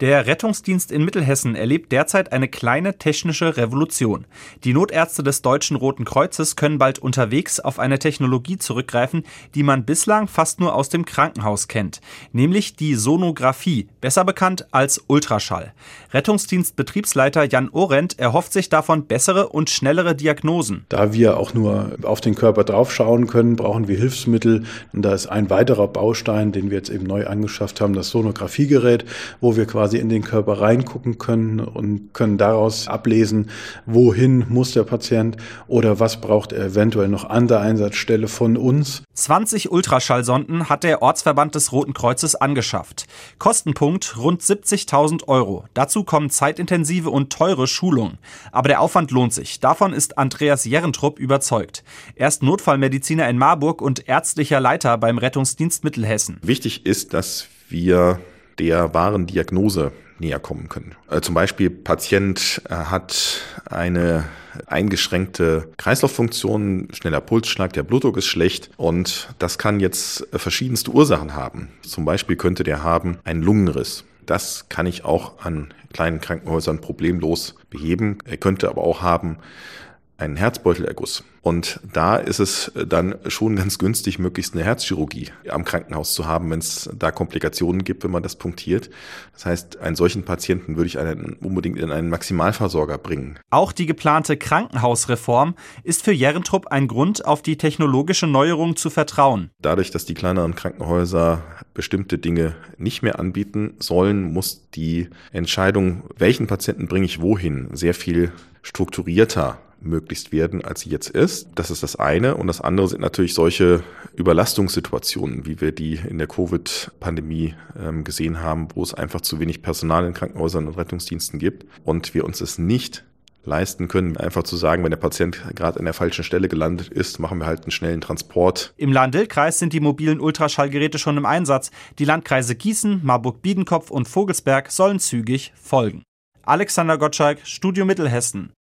Der Rettungsdienst in Mittelhessen erlebt derzeit eine kleine technische Revolution. Die Notärzte des Deutschen Roten Kreuzes können bald unterwegs auf eine Technologie zurückgreifen, die man bislang fast nur aus dem Krankenhaus kennt, nämlich die Sonographie, besser bekannt als Ultraschall. Rettungsdienstbetriebsleiter Jan Orent erhofft sich davon bessere und schnellere Diagnosen. Da wir auch nur auf den Körper draufschauen können, brauchen wir Hilfsmittel. Und da ist ein weiterer Baustein, den wir jetzt eben neu angeschafft haben, das Sonographiegerät, wo wir quasi quasi in den Körper reingucken können und können daraus ablesen, wohin muss der Patient oder was braucht er eventuell noch an der Einsatzstelle von uns. 20 Ultraschallsonden hat der Ortsverband des Roten Kreuzes angeschafft. Kostenpunkt rund 70.000 Euro. Dazu kommen zeitintensive und teure Schulungen. Aber der Aufwand lohnt sich. Davon ist Andreas Jerentrupp überzeugt. Er ist Notfallmediziner in Marburg und ärztlicher Leiter beim Rettungsdienst Mittelhessen. Wichtig ist, dass wir der wahren Diagnose näher kommen können. Äh, zum Beispiel Patient äh, hat eine eingeschränkte Kreislauffunktion, schneller Pulsschlag, der Blutdruck ist schlecht und das kann jetzt verschiedenste Ursachen haben. Zum Beispiel könnte der haben einen Lungenriss. Das kann ich auch an kleinen Krankenhäusern problemlos beheben. Er könnte aber auch haben einen Herzbeutelerguss. Und da ist es dann schon ganz günstig, möglichst eine Herzchirurgie am Krankenhaus zu haben, wenn es da Komplikationen gibt, wenn man das punktiert. Das heißt, einen solchen Patienten würde ich einen, unbedingt in einen Maximalversorger bringen. Auch die geplante Krankenhausreform ist für Jerentrupp ein Grund, auf die technologische Neuerung zu vertrauen. Dadurch, dass die kleineren Krankenhäuser bestimmte Dinge nicht mehr anbieten sollen, muss die Entscheidung, welchen Patienten bringe ich wohin, sehr viel strukturierter möglichst werden, als sie jetzt ist. Das ist das eine. Und das andere sind natürlich solche Überlastungssituationen, wie wir die in der Covid-Pandemie ähm, gesehen haben, wo es einfach zu wenig Personal in Krankenhäusern und Rettungsdiensten gibt und wir uns es nicht leisten können, einfach zu sagen, wenn der Patient gerade an der falschen Stelle gelandet ist, machen wir halt einen schnellen Transport. Im Lahn-Dill-Kreis sind die mobilen Ultraschallgeräte schon im Einsatz. Die Landkreise Gießen, Marburg-Biedenkopf und Vogelsberg sollen zügig folgen. Alexander Gottschalk, Studio Mittelhessen.